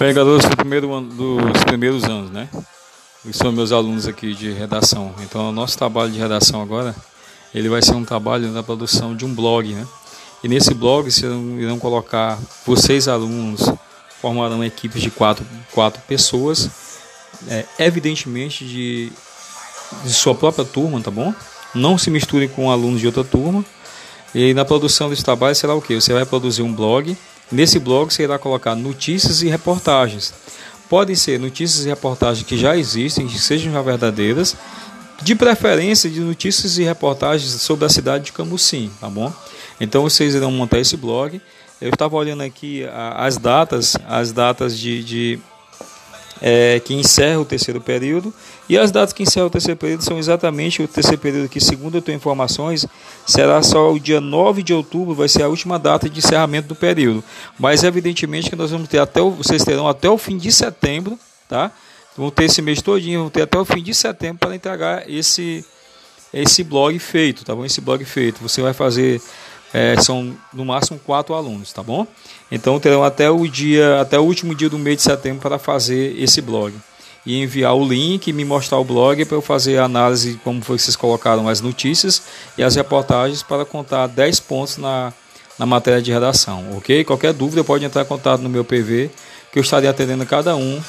Pegadores do primeiro dos primeiros anos, né? Que são meus alunos aqui de redação. Então, o nosso trabalho de redação agora, ele vai ser um trabalho na produção de um blog, né? E nesse blog, vocês irão colocar, vocês alunos, formarão equipes de quatro, quatro pessoas, é, evidentemente de, de sua própria turma, tá bom? Não se misturem com alunos de outra turma. E na produção desse trabalho será o que? Você vai produzir um blog Nesse blog você irá colocar notícias e reportagens. Podem ser notícias e reportagens que já existem, que sejam já verdadeiras, de preferência de notícias e reportagens sobre a cidade de Camusim, tá bom? Então vocês irão montar esse blog. Eu estava olhando aqui as datas, as datas de, de é, que encerra o terceiro período. E as datas que encerram o terceiro período são exatamente o terceiro período que, segundo eu tenho informações, será só o dia 9 de outubro, vai ser a última data de encerramento do período. Mas evidentemente que nós vamos ter até o, vocês terão até o fim de setembro, tá? Vão ter esse mês todinho, vão ter até o fim de setembro para entregar esse esse blog feito, tá bom? Esse blog feito. Você vai fazer é, são no máximo quatro alunos, tá bom? Então terão até o dia, até o último dia do mês de setembro para fazer esse blog e enviar o link e me mostrar o blog para eu fazer a análise como foi que vocês colocaram as notícias e as reportagens para contar 10 pontos na, na matéria de redação, ok? Qualquer dúvida pode entrar em contato no meu PV que eu estarei atendendo cada um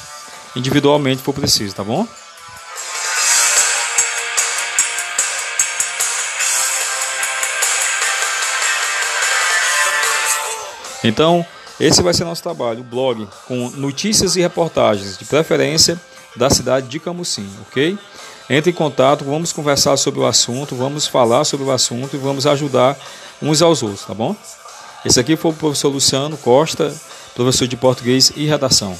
individualmente se for preciso, tá bom? Então, esse vai ser nosso trabalho, o blog, com notícias e reportagens, de preferência da cidade de Camusim, ok? Entre em contato, vamos conversar sobre o assunto, vamos falar sobre o assunto e vamos ajudar uns aos outros, tá bom? Esse aqui foi o professor Luciano Costa, professor de português e redação.